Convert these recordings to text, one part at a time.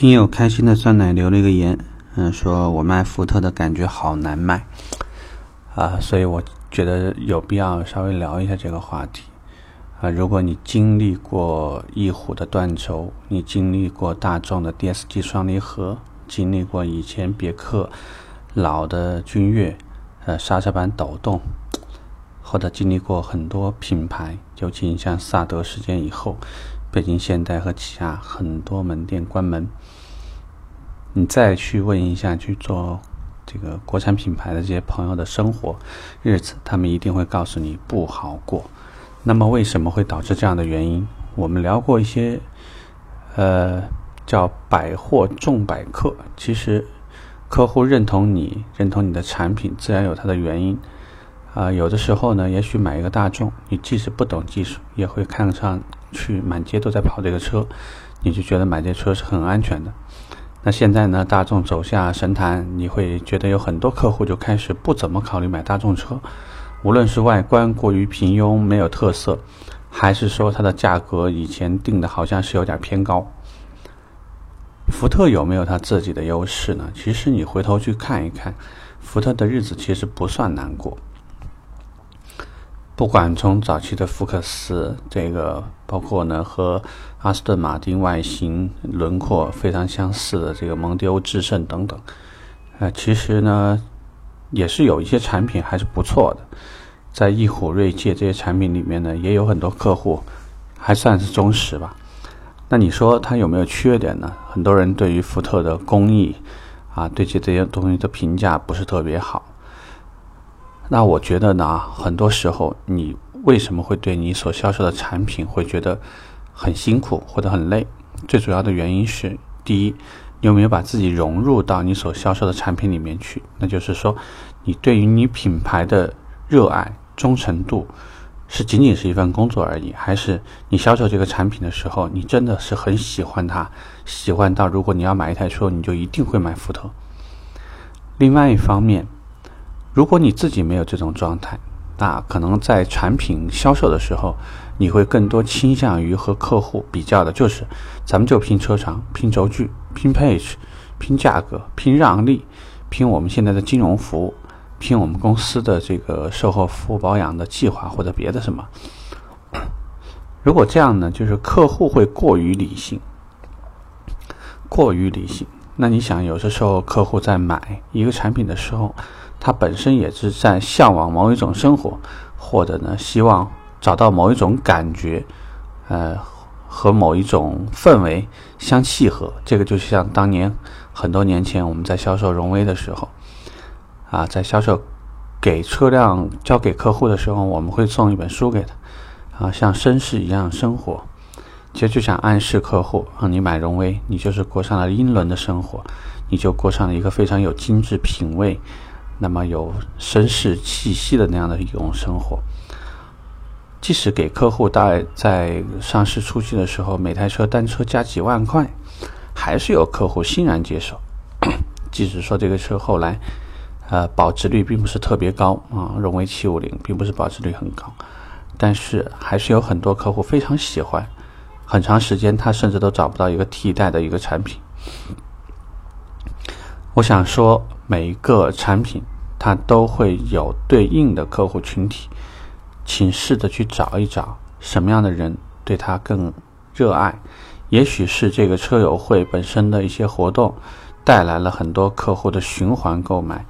听友开心的酸奶留了一个言，嗯，说我卖福特的感觉好难卖，啊，所以我觉得有必要稍微聊一下这个话题，啊，如果你经历过翼虎的断轴，你经历过大众的 DSG 双离合，经历过以前别克老的君越，呃，刹车板抖动，或者经历过很多品牌，尤其像萨德事件以后。北京现代和起亚很多门店关门，你再去问一下去做这个国产品牌的这些朋友的生活日子，他们一定会告诉你不好过。那么为什么会导致这样的原因？我们聊过一些，呃，叫百货重百客。其实客户认同你，认同你的产品，自然有它的原因。啊，有的时候呢，也许买一个大众，你即使不懂技术，也会看上。去满街都在跑这个车，你就觉得买这车是很安全的。那现在呢，大众走下神坛，你会觉得有很多客户就开始不怎么考虑买大众车，无论是外观过于平庸没有特色，还是说它的价格以前定的好像是有点偏高。福特有没有它自己的优势呢？其实你回头去看一看，福特的日子其实不算难过。不管从早期的福克斯，这个包括呢和阿斯顿马丁外形轮廓非常相似的这个蒙迪欧致胜等等，呃，其实呢也是有一些产品还是不错的，在翼虎、锐界这些产品里面呢，也有很多客户还算是忠实吧。那你说它有没有缺点呢？很多人对于福特的工艺啊，对这这些东西的评价不是特别好。那我觉得呢，很多时候你为什么会对你所销售的产品会觉得很辛苦或者很累？最主要的原因是，第一，你有没有把自己融入到你所销售的产品里面去？那就是说，你对于你品牌的热爱、忠诚度，是仅仅是一份工作而已，还是你销售这个产品的时候，你真的是很喜欢它，喜欢到如果你要买一台车，你就一定会买福特。另外一方面。如果你自己没有这种状态，那可能在产品销售的时候，你会更多倾向于和客户比较的，就是咱们就拼车长、拼轴距、拼配置、拼价格、拼让利、拼我们现在的金融服务、拼我们公司的这个售后服务保养的计划或者别的什么。如果这样呢，就是客户会过于理性，过于理性。那你想，有的时候客户在买一个产品的时候，他本身也是在向往某一种生活，或者呢，希望找到某一种感觉，呃，和某一种氛围相契合。这个就像当年很多年前我们在销售荣威的时候，啊，在销售给车辆交给客户的时候，我们会送一本书给他，啊，像绅士一样生活。其实就想暗示客户，啊，你买荣威，你就是过上了英伦的生活，你就过上了一个非常有精致品味。那么有绅士气息的那样的一种生活，即使给客户在在上市初期的时候，每台车单车加几万块，还是有客户欣然接受。即使说这个车后来，呃，保值率并不是特别高啊，荣威七五零并不是保值率很高，但是还是有很多客户非常喜欢，很长时间他甚至都找不到一个替代的一个产品。我想说，每一个产品它都会有对应的客户群体，请试着去找一找什么样的人对它更热爱。也许是这个车友会本身的一些活动带来了很多客户的循环购买，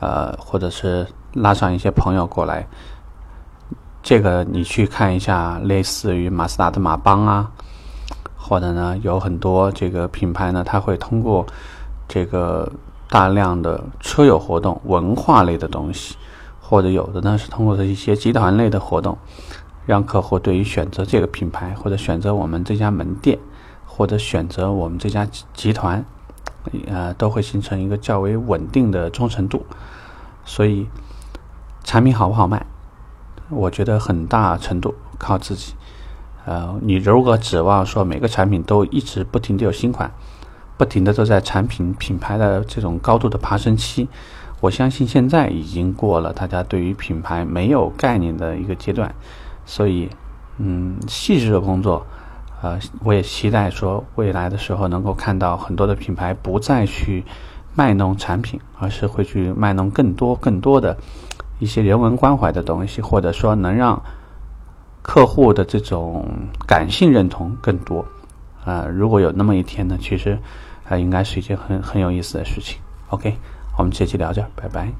呃，或者是拉上一些朋友过来。这个你去看一下，类似于马自达的马帮啊，或者呢有很多这个品牌呢，它会通过。这个大量的车友活动、文化类的东西，或者有的呢是通过的一些集团类的活动，让客户对于选择这个品牌，或者选择我们这家门店，或者选择我们这家集团，呃，都会形成一个较为稳定的忠诚度。所以，产品好不好卖，我觉得很大程度靠自己。呃，你如果指望说每个产品都一直不停的有新款，不停的都在产品品牌的这种高度的爬升期，我相信现在已经过了大家对于品牌没有概念的一个阶段，所以，嗯，细致的工作，呃，我也期待说未来的时候能够看到很多的品牌不再去卖弄产品，而是会去卖弄更多更多的一些人文关怀的东西，或者说能让客户的这种感性认同更多。啊，如果有那么一天呢，其实啊，应该是一件很很有意思的事情。OK，我们这期聊这，拜拜。